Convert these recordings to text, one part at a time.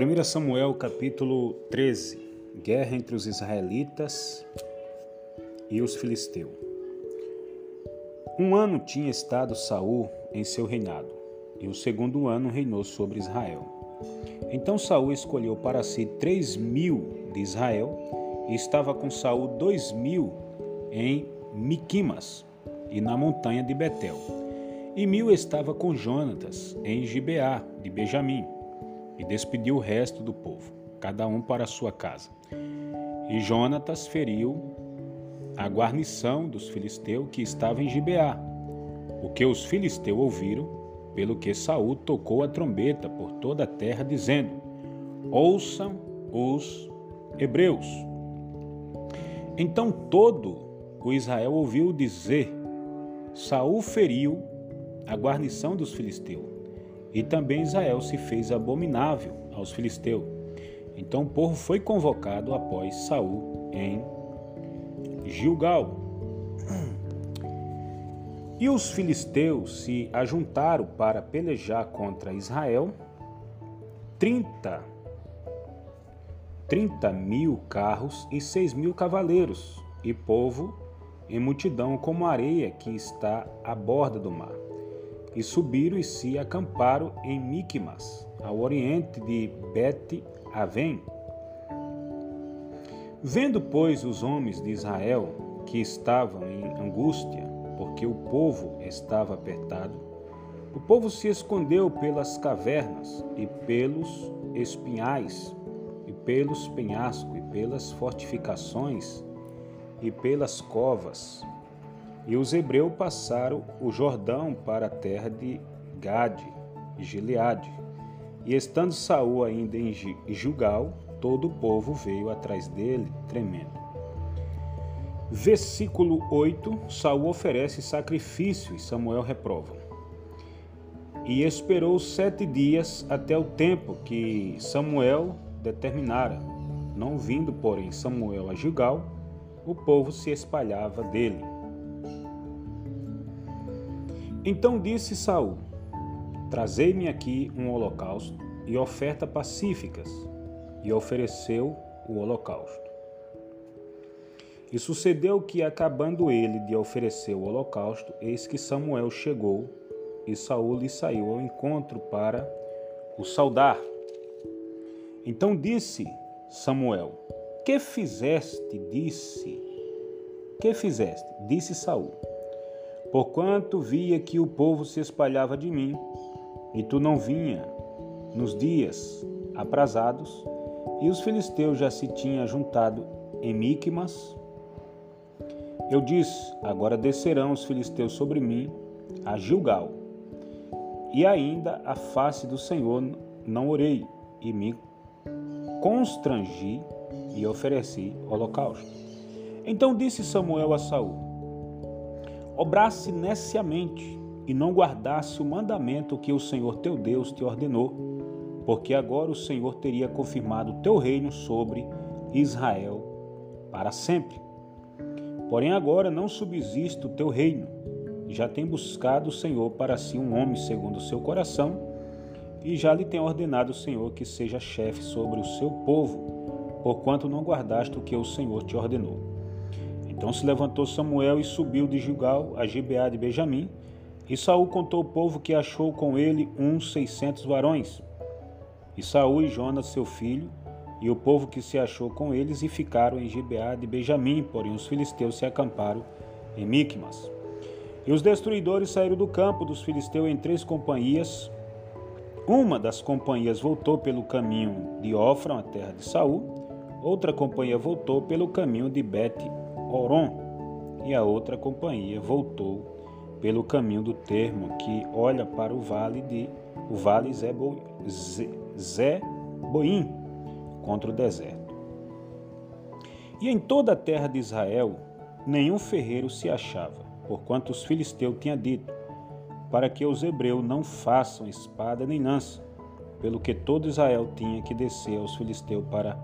1 Samuel capítulo 13 Guerra entre os israelitas e os filisteus. Um ano tinha estado Saul em seu reinado, e o segundo ano reinou sobre Israel. Então Saul escolheu para si três mil de Israel, e estava com Saul dois mil em Miquimas e na montanha de Betel. E mil estava com Jonatas em Gibeá de Benjamim e despediu o resto do povo, cada um para sua casa. E Jonatas feriu a guarnição dos filisteus que estava em Gibeá, o que os filisteus ouviram, pelo que Saul tocou a trombeta por toda a terra, dizendo: Ouçam os hebreus. Então todo o Israel ouviu dizer: Saul feriu a guarnição dos filisteus e também Israel se fez abominável aos filisteus. Então o povo foi convocado após Saul em Gilgal. E os filisteus se ajuntaram para pelejar contra Israel. 30, 30 mil carros e 6 mil cavaleiros, e povo em multidão como areia que está à borda do mar e subiram e se acamparam em Miqumas, ao oriente de Bet-Aven. Vendo, pois, os homens de Israel que estavam em angústia, porque o povo estava apertado, o povo se escondeu pelas cavernas e pelos espinhais, e pelos penhascos, e pelas fortificações, e pelas covas, e os hebreus passaram o Jordão para a terra de Gade e Gileade. E estando Saul ainda em Jugal, todo o povo veio atrás dele, tremendo. Versículo 8: Saul oferece sacrifício e Samuel reprova. E esperou sete dias até o tempo que Samuel determinara. Não vindo, porém, Samuel a Gilgal, o povo se espalhava dele. Então disse Saul: Trazei-me aqui um holocausto e oferta pacíficas, e ofereceu o holocausto. E sucedeu que, acabando ele de oferecer o holocausto, eis que Samuel chegou, e Saul lhe saiu ao encontro para o saudar. Então disse Samuel: Que fizeste? Disse. Que fizeste? Disse Saul: Porquanto via que o povo se espalhava de mim, e tu não vinha nos dias aprazados, e os filisteus já se tinham juntado em Miqumas, eu disse: Agora descerão os filisteus sobre mim a Gilgal. E ainda a face do Senhor não orei, e me constrangi e ofereci holocausto. Então disse Samuel a Saul: obrasse neciamente e não guardasse o mandamento que o Senhor teu Deus te ordenou, porque agora o Senhor teria confirmado o teu reino sobre Israel para sempre. Porém, agora não subsiste o teu reino. Já tem buscado o Senhor para si um homem segundo o seu coração, e já lhe tem ordenado o Senhor que seja chefe sobre o seu povo, porquanto não guardaste o que o Senhor te ordenou. Então se levantou Samuel e subiu de Gilgal a Gibeá de Benjamim, e Saul contou ao povo que achou com ele uns seiscentos varões. E Saul e Jonas, seu filho, e o povo que se achou com eles, e ficaram em Gibeá de Benjamim, porém os filisteus se acamparam em Micmas. E os destruidores saíram do campo dos filisteus em três companhias. Uma das companhias voltou pelo caminho de Ofra, a terra de Saul. Outra companhia voltou pelo caminho de Bet Oron, e a outra companhia voltou pelo caminho do termo que olha para o vale de o vale Zeboim contra o deserto. E em toda a terra de Israel nenhum ferreiro se achava, porquanto os filisteus tinham dito, para que os hebreus não façam espada nem lança, pelo que todo Israel tinha que descer aos filisteus para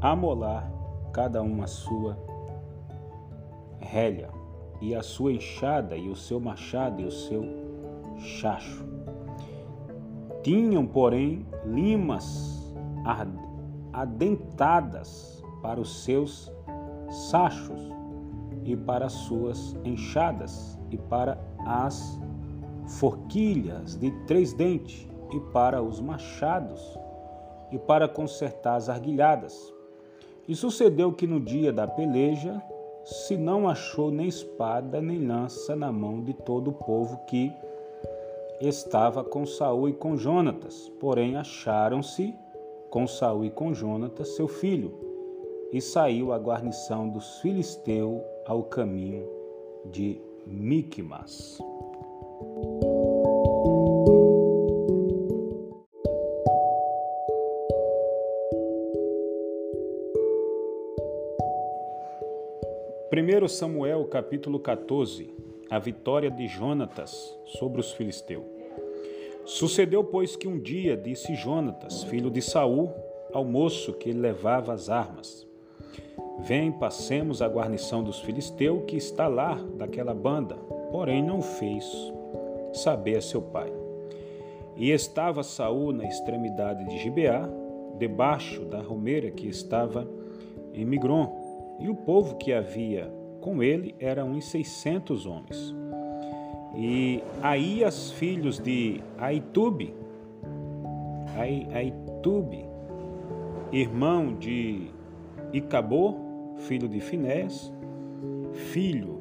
amolar cada um a sua relha, e a sua enxada, e o seu machado, e o seu chacho. Tinham, porém, limas adentadas para os seus sachos e para as suas enxadas e para as forquilhas de três dentes e para os machados e para consertar as arguilhadas. E sucedeu que no dia da peleja se não achou nem espada nem lança na mão de todo o povo que estava com Saul e com Jonatas, porém acharam-se com Saul e com Jonatas, seu filho, e saiu a guarnição dos filisteus ao caminho de Miqumas. Primeiro Samuel capítulo 14 A vitória de Jonatas sobre os filisteus Sucedeu, pois, que um dia disse Jonatas, filho de Saul, ao moço que levava as armas: Vem, passemos a guarnição dos filisteus que está lá daquela banda. Porém, não fez saber a seu pai. E estava Saul na extremidade de Gibeá, debaixo da romeira que estava em Migron, e o povo que havia com ele era uns seiscentos homens. E Aías, filhos de Aitube, Aitube, irmão de Icabô, filho de Finés, filho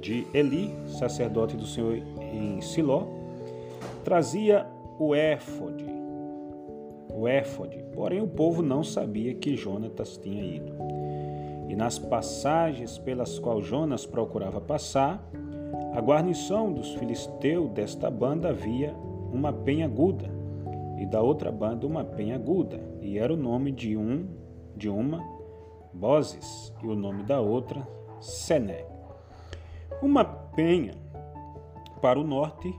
de Eli, sacerdote do Senhor em Siló, trazia o éfode, o éfode, porém o povo não sabia que Jonatas tinha ido. Nas passagens pelas quais Jonas procurava passar, a guarnição dos filisteus desta banda havia uma penha aguda e da outra banda uma penha aguda, e era o nome de um de uma Bozes e o nome da outra Sené. Uma penha para o norte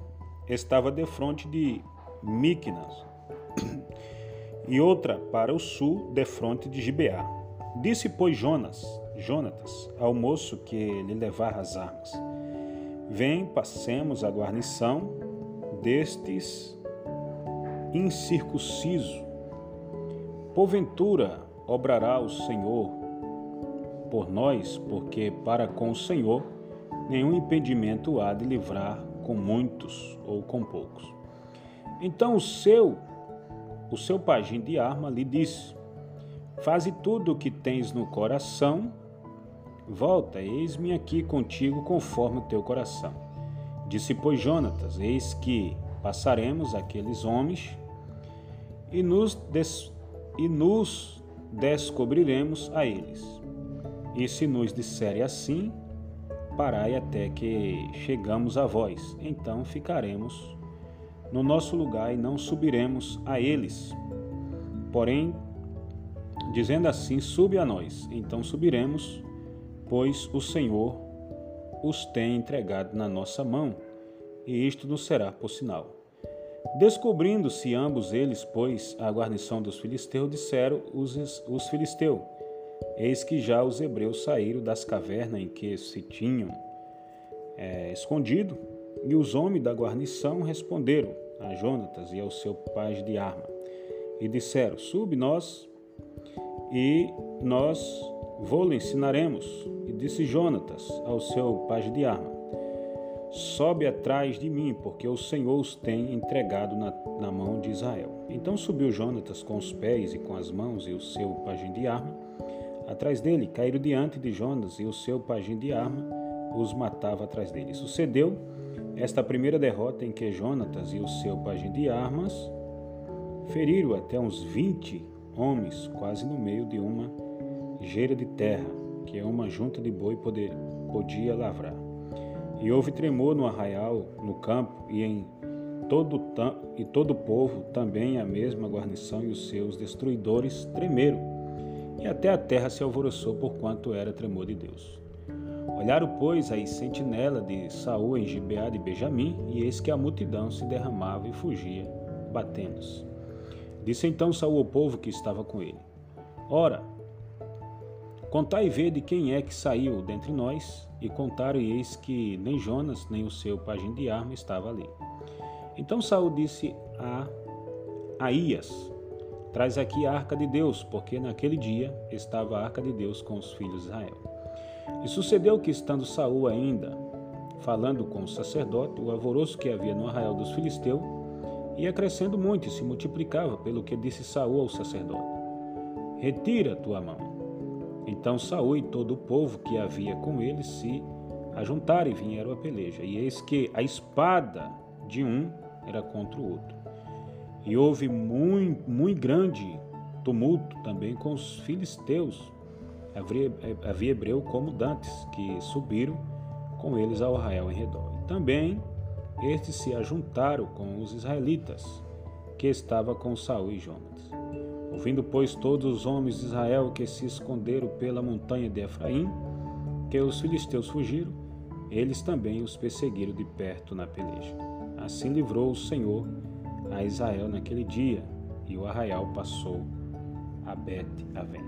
estava de frente de Miqunas e outra para o sul de frente de Gibeá. Disse pois Jonas, Jonatas, ao moço que lhe levava as armas: Vem, passemos a guarnição destes incircunciso. Porventura obrará o Senhor por nós, porque para com o Senhor nenhum impedimento há de livrar com muitos ou com poucos. Então o seu o seu pajem de arma lhe disse: Faze tudo o que tens no coração Volta, eis-me aqui contigo conforme o teu coração. Disse, pois, Jonatas: Eis que passaremos aqueles homens e nos, des... e nos descobriremos a eles. E se nos disserem assim, parai até que chegamos a vós, então ficaremos no nosso lugar e não subiremos a eles. Porém, dizendo assim, sube a nós, então subiremos pois o Senhor os tem entregado na nossa mão, e isto nos será por sinal. Descobrindo-se ambos eles, pois, a guarnição dos filisteus, disseram os, os filisteus: Eis que já os hebreus saíram das cavernas em que se tinham é, escondido, e os homens da guarnição responderam a Jonatas e ao seu pai de arma, e disseram: Sube nós, e nós vou-lhe ensinaremos disse Jonatas ao seu pajem de arma: Sobe atrás de mim, porque o Senhor os tem entregado na, na mão de Israel. Então subiu Jonatas com os pés e com as mãos e o seu pajem de arma. Atrás dele caíram diante de Jonas e o seu pajem de arma os matava atrás dele. Sucedeu esta primeira derrota em que Jonatas e o seu pajem de armas feriram até uns vinte homens, quase no meio de uma geira de terra que é uma junta de boi poder, podia lavrar. E houve tremor no arraial, no campo e em todo e todo o povo, também a mesma guarnição e os seus destruidores tremeram. E até a terra se alvoroçou por quanto era tremor de Deus. Olharam, pois, a sentinela de Saul em Gibeá de Benjamim, e eis que a multidão se derramava e fugia, batendo-se. Disse então Saul ao povo que estava com ele: Ora, Contai e vede quem é que saiu dentre nós, e contaram e eis que nem Jonas, nem o seu pajem de arma estava ali. Então Saul disse a Aías, Traz aqui a arca de Deus, porque naquele dia estava a arca de Deus com os filhos de Israel. E sucedeu que, estando Saul ainda falando com o sacerdote, o alvoroço que havia no arraial dos filisteus ia crescendo muito e se multiplicava, pelo que disse Saul ao sacerdote: Retira tua mão. Então Saul e todo o povo que havia com ele se ajuntaram e vieram a peleja. E eis que a espada de um era contra o outro. E houve muito, muito grande tumulto também com os filisteus. Havia, havia hebreu como dantes, que subiram com eles ao arraial em redor. E também estes se ajuntaram com os israelitas, que estava com Saul e Jonas. Ouvindo, pois, todos os homens de Israel que se esconderam pela montanha de Efraim, que os filisteus fugiram, eles também os perseguiram de perto na peleja. Assim livrou o Senhor a Israel naquele dia, e o arraial passou a Bet-Aven.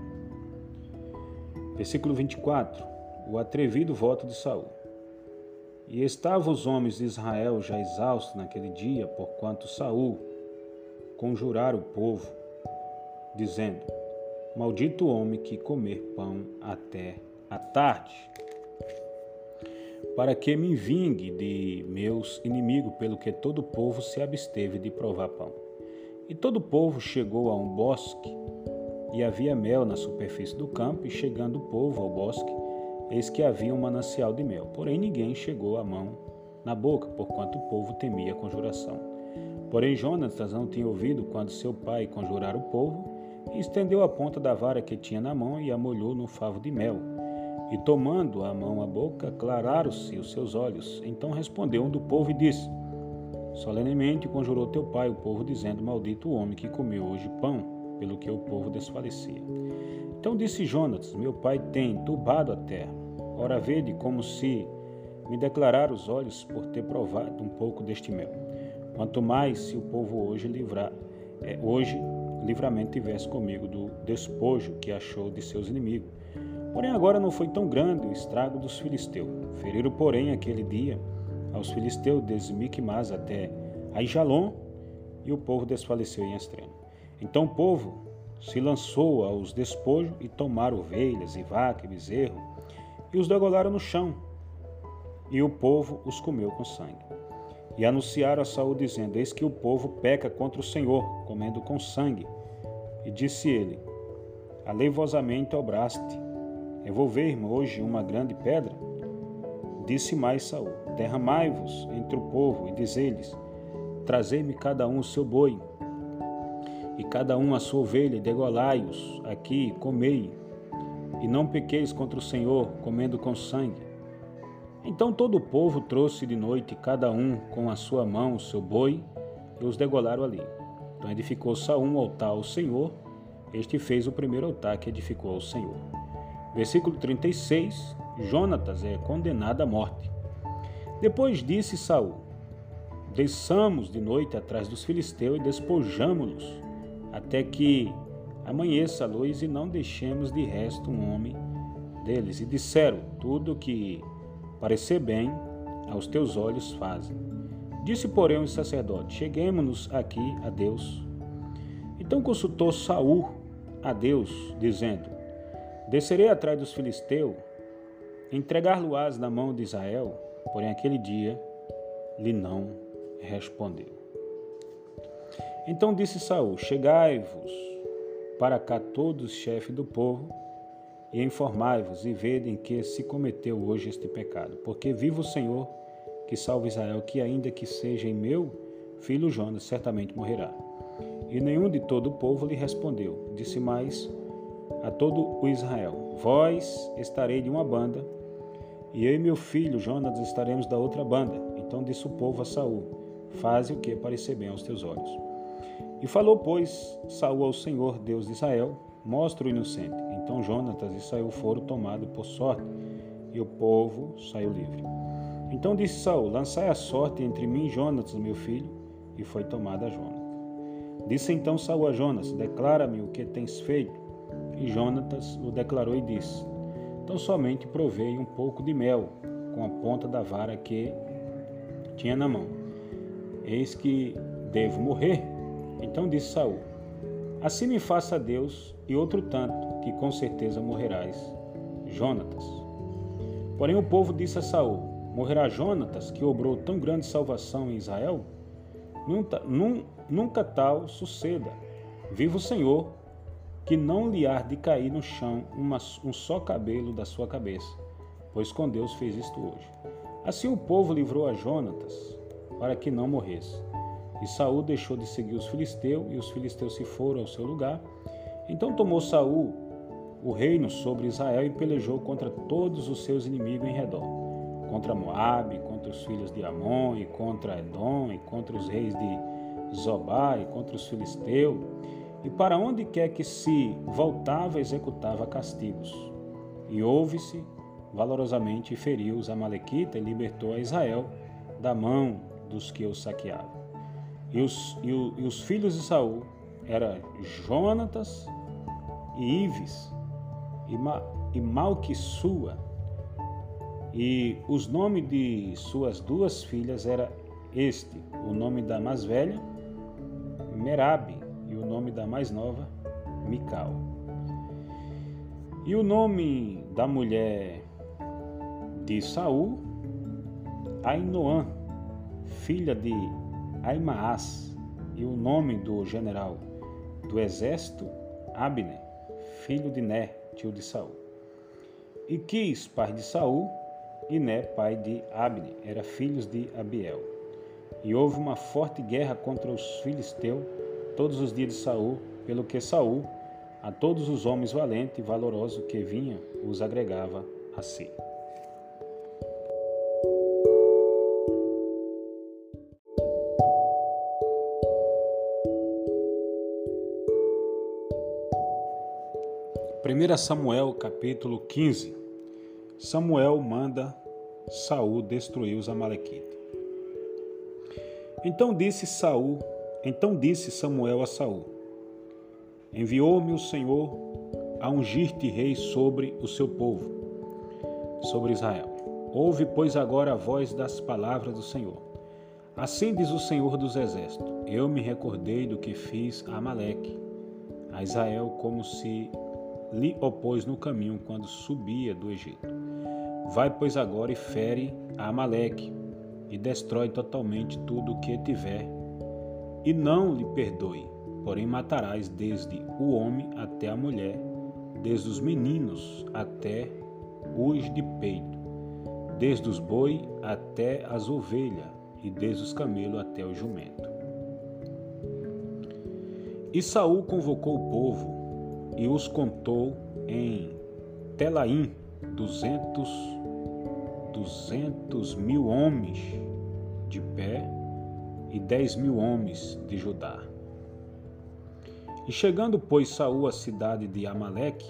Versículo 24. O atrevido voto de Saul. E estavam os homens de Israel já exaustos naquele dia, porquanto Saul conjurara o povo, dizendo: Maldito o homem que comer pão até a tarde para que me vingue de meus inimigos, pelo que todo o povo se absteve de provar pão. E todo o povo chegou a um bosque, e havia mel na superfície do campo, e chegando o povo ao bosque, eis que havia um manancial de mel. Porém ninguém chegou a mão na boca, porquanto o povo temia a conjuração. Porém Jonatas não tinha ouvido quando seu pai conjurara o povo, e estendeu a ponta da vara que tinha na mão e a molhou no favo de mel e tomando a mão à boca, clararam-se os seus olhos. Então respondeu um do povo e disse: Solenemente conjurou teu pai o povo, dizendo: Maldito o homem que comeu hoje pão, pelo que o povo desfalecia. Então disse Jonas: Meu pai tem turbado a terra. Ora, vede como se me declarar os olhos por ter provado um pouco deste mel. Quanto mais se o povo hoje livrar, é, hoje livramento tivesse comigo do despojo que achou de seus inimigos Porém, agora não foi tão grande o estrago dos filisteus. Feriram, porém, aquele dia aos filisteus desde Micmas até Aijalon, e o povo desfaleceu em extremo. Então o povo se lançou aos despojos e tomaram ovelhas e vaca e bezerro, e os degolaram no chão, e o povo os comeu com sangue. E anunciaram a Saul, dizendo: Eis que o povo peca contra o Senhor, comendo com sangue. E disse ele: Aleivosamente obraste, Revolver-me hoje uma grande pedra? Disse mais Saul: Derramai-vos entre o povo e dizei-lhes: Trazei-me cada um o seu boi, e cada um a sua ovelha, degolai-os aqui, comei, e não pequeis contra o Senhor, comendo com sangue. Então todo o povo trouxe de noite, cada um com a sua mão o seu boi, e os degolaram ali. Então edificou Saul um altar ao Senhor, este fez o primeiro altar que edificou ao Senhor. Versículo 36, Jonatas é condenado à morte. Depois disse Saul: Desçamos de noite atrás dos filisteus e despojamo-los, até que amanheça a luz e não deixemos de resto um homem deles. E disseram: Tudo que parecer bem aos teus olhos fazem. Disse, porém, o sacerdote: Cheguemos-nos aqui a Deus. Então consultou Saul a Deus, dizendo: Descerei atrás dos filisteus, entregar-lo-ás na mão de Israel, porém aquele dia lhe não respondeu. Então disse Saul: Chegai-vos para cá todos os chefes do povo e informai-vos e vedem que se cometeu hoje este pecado, porque viva o Senhor que salva Israel, que ainda que seja em meu filho Jonas, certamente morrerá. E nenhum de todo o povo lhe respondeu. Disse mais a todo o Israel: Vós estarei de uma banda, e eu e meu filho Jonas estaremos da outra banda. Então disse o povo a Saul: Faze o que parecer bem aos teus olhos. E falou, pois, Saul ao Senhor, Deus de Israel: Mostra o inocente. Então Jonatas e Saul foram tomados por sorte, e o povo saiu livre. Então disse Saul: Lançai a sorte entre mim e Jonatas, meu filho, e foi tomada a Jonas. Disse então Saul a Jonas: Declara-me o que tens feito. E Jonatas o declarou e disse: Então somente provei um pouco de mel com a ponta da vara que tinha na mão. Eis que devo morrer. Então disse Saul: Assim me faça Deus e outro tanto, que com certeza morrerás. Jonatas. Porém o povo disse a Saul: Morrerá Jonatas, que obrou tão grande salvação em Israel? Nunca, num, nunca tal suceda. Viva o Senhor, que não lhe há de cair no chão uma, um só cabelo da sua cabeça, pois com Deus fez isto hoje. Assim o povo livrou a Jonatas, para que não morresse. E Saul deixou de seguir os filisteus, e os filisteus se foram ao seu lugar. Então tomou Saul o reino sobre Israel e pelejou contra todos os seus inimigos em redor, contra Moabe, contra os filhos de Amon, e contra Edom, e contra os reis de Zobá, e contra os filisteus. E para onde quer que se voltava, executava castigos. E houve-se valorosamente e feriu os amalequitas e libertou a Israel da mão dos que os saqueavam. E os, e, o, e os filhos de Saul eram Jonatas e Ives e, Ma, e Malquissua. E os nomes de suas duas filhas era este, o nome da mais velha, Merabe, e o nome da mais nova, Mical. E o nome da mulher de Saul, Ainoã, filha de Aimaas, e o nome do general do exército, Abner, filho de Né, tio de Saul. E Quis, pai de Saul, e Né, pai de Abner, eram filhos de Abiel. E houve uma forte guerra contra os filisteus todos os dias de Saul, pelo que Saul, a todos os homens valentes e valorosos que vinham, os agregava a si. 1 Samuel capítulo 15 Samuel manda Saul destruir os amalequitas. Então disse Saul, então disse Samuel a Saul: Enviou-me o Senhor a ungir-te rei sobre o seu povo, sobre Israel. Ouve, pois, agora a voz das palavras do Senhor. Assim diz o Senhor dos Exércitos: Eu me recordei do que fiz a Amaleque, a Israel, como se lhe opôs no caminho quando subia do Egito. Vai, pois, agora e fere a Amaleque, e destrói totalmente tudo o que tiver, e não lhe perdoe, porém matarás desde o homem até a mulher, desde os meninos até os de peito, desde os boi até as ovelhas, e desde os camelos até o jumento. E Saul convocou o povo e os contou em Telaim duzentos, duzentos mil homens de pé e dez mil homens de Judá. E chegando, pois, Saul à cidade de Amaleque,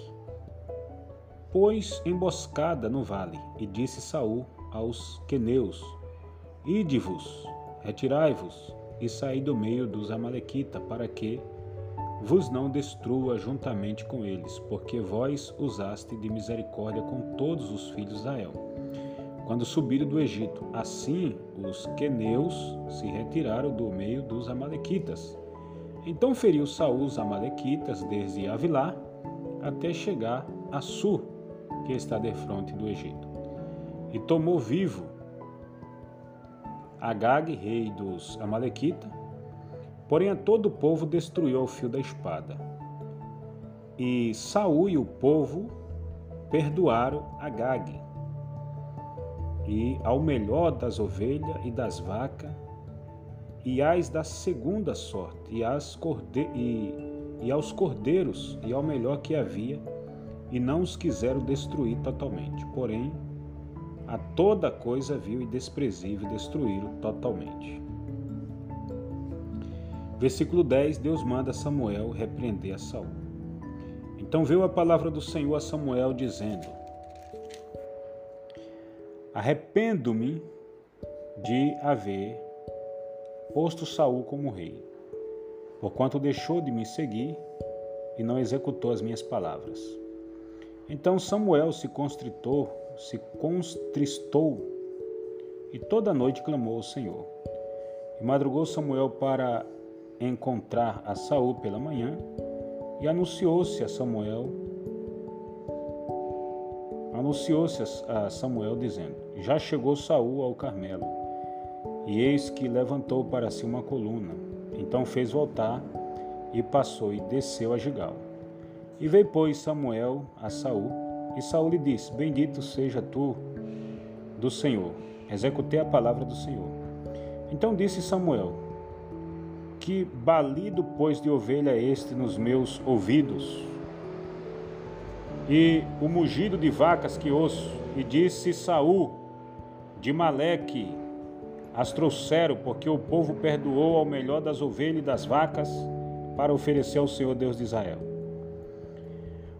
pôs emboscada no vale, e disse Saul aos queneus: Ide-vos, retirai-vos e saí do meio dos amalequitas, para que vos não destrua juntamente com eles, porque vós usaste de misericórdia com todos os filhos de Israel. Quando subiram do Egito, assim os queneus se retiraram do meio dos amalequitas. Então feriu Saul os amalequitas desde Avilá até chegar a Sur, que está de frente do Egito. E tomou vivo Agag, rei dos amalequitas, Porém a todo o povo destruiu ao fio da espada. E Saul e o povo perdoaram Agag. E ao melhor das ovelhas e das vacas, e as da segunda sorte, e, as corde e, e aos cordeiros, e ao melhor que havia, e não os quiseram destruir totalmente. Porém, a toda coisa vil e desprezível destruíram totalmente. Versículo 10, Deus manda Samuel repreender a Saul. Então veio a palavra do Senhor a Samuel dizendo: Arrependo-me de haver posto Saul como rei, porquanto deixou de me seguir e não executou as minhas palavras. Então Samuel se constritou, se contristou e toda noite clamou ao Senhor. E madrugou Samuel para encontrar a Saul pela manhã E anunciou-se a Samuel, anunciou-se a Samuel dizendo: Já chegou Saul ao Carmelo, e eis que levantou para si uma coluna. Então fez voltar e passou e desceu a Gigal. E veio, pois, Samuel a Saul, e Saul lhe disse: Bendito seja tu do Senhor. Executei a palavra do Senhor. Então disse Samuel: Que balido, pois, de ovelha é este nos meus ouvidos? E o mugido de vacas que ouço. E disse Saul: De Maleque as trouxeram, porque o povo perdoou ao melhor das ovelhas e das vacas para oferecer ao Senhor Deus de Israel.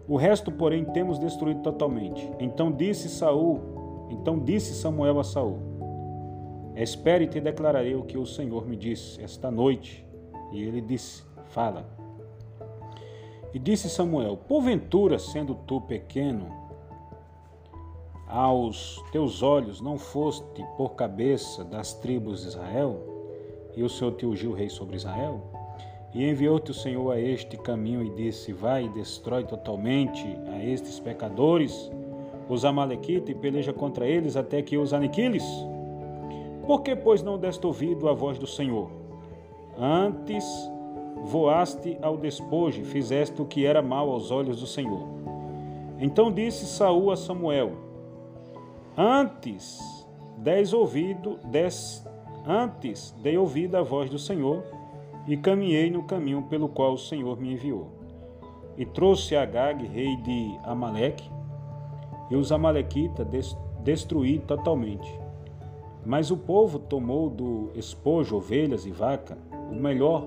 O resto, porém, temos destruído totalmente. Então disse Saul, então disse Samuel a Saul: Espere e te declararei o que o Senhor me disse esta noite. E ele disse: Fala. E disse Samuel: Porventura, sendo tu pequeno, aos teus olhos não foste por cabeça das tribos de Israel, e o Senhor te ungiu rei sobre Israel? E enviou-te o Senhor a este caminho e disse: Vai e destrói totalmente a estes pecadores, os Amalequitas, e peleja contra eles até que os aniquiles? Por que, pois, não deste ouvido à voz do Senhor? Antes voaste ao despojo fizeste o que era mal aos olhos do Senhor. Então disse Saul a Samuel: Antes des ouvido, des, antes dei ouvido à voz do Senhor e caminhei no caminho pelo qual o Senhor me enviou. E trouxe Agag, rei de Amaleque, e os amalequitas destruí totalmente. Mas o povo tomou do espojo ovelhas e vaca, o melhor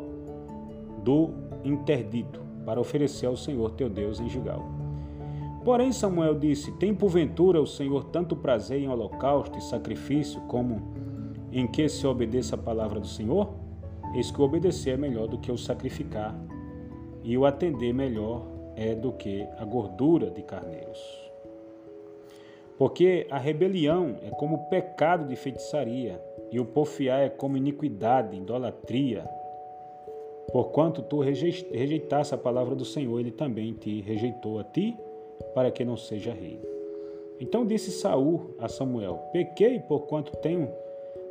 do interdito, para oferecer ao Senhor teu Deus em Gigal. Porém Samuel disse: Tem porventura o Senhor tanto prazer em holocausto e sacrifício como em que se obedeça a palavra do Senhor? Eis que o obedecer é melhor do que o sacrificar, e o atender melhor é do que a gordura de carneiros. Porque a rebelião é como pecado de feitiçaria, e o porfiar é como iniquidade, idolatria. Porquanto tu rejeitaste a palavra do Senhor, ele também te rejeitou a ti, para que não seja rei. Então disse Saul a Samuel: Pequei porquanto tenho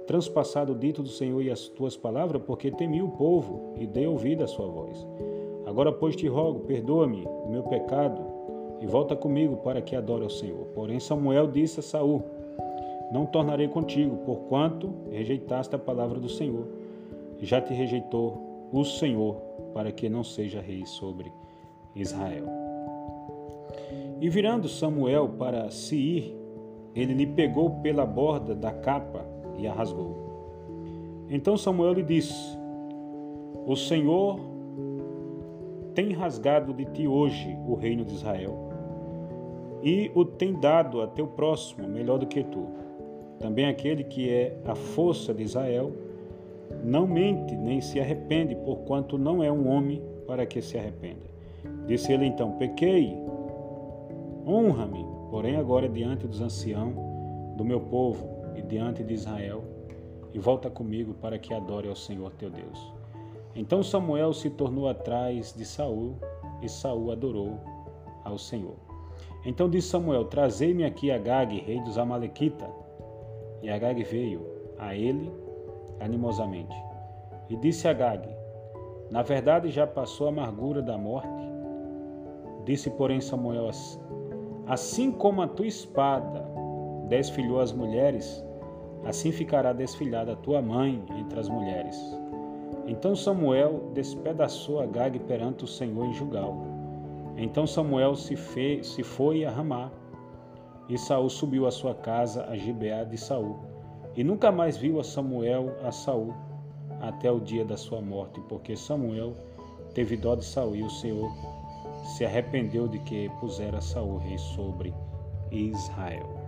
transpassado o dito do Senhor e as tuas palavras, porque temi o povo e dei ouvido à sua voz. Agora, pois, te rogo, perdoa-me o meu pecado e volta comigo para que adore ao Senhor. Porém, Samuel disse a Saul: Não tornarei contigo, porquanto rejeitaste a palavra do Senhor. Já te rejeitou o Senhor, para que não seja rei sobre Israel. E virando Samuel para se ir, ele lhe pegou pela borda da capa e a rasgou. Então Samuel lhe disse: O Senhor tem rasgado de ti hoje o reino de Israel e o tem dado a teu próximo melhor do que tu. Também aquele que é a força de Israel não mente nem se arrepende, porquanto não é um homem para que se arrependa. Disse ele então: Pequei, honra-me, porém agora diante dos anciãos do meu povo e diante de Israel, e volta comigo para que adore ao Senhor teu Deus. Então Samuel se tornou atrás de Saul, e Saul adorou ao Senhor. Então disse Samuel: Trazei-me aqui Agag, rei dos Amalequitas. E Agag veio a ele animosamente. E disse Agag: Na verdade já passou a amargura da morte. Disse, porém, Samuel: Assim como a tua espada desfilhou as mulheres, assim ficará desfilhada a tua mãe entre as mulheres. Então Samuel despedaçou Agag perante o Senhor em Jugal. Então Samuel se, fez, se foi a Ramá, e Saul subiu à sua casa a Gibeá de Saul, e nunca mais viu a Samuel a Saul até o dia da sua morte, porque Samuel teve dó de Saul e o Senhor se arrependeu de que pusera Saul rei sobre Israel.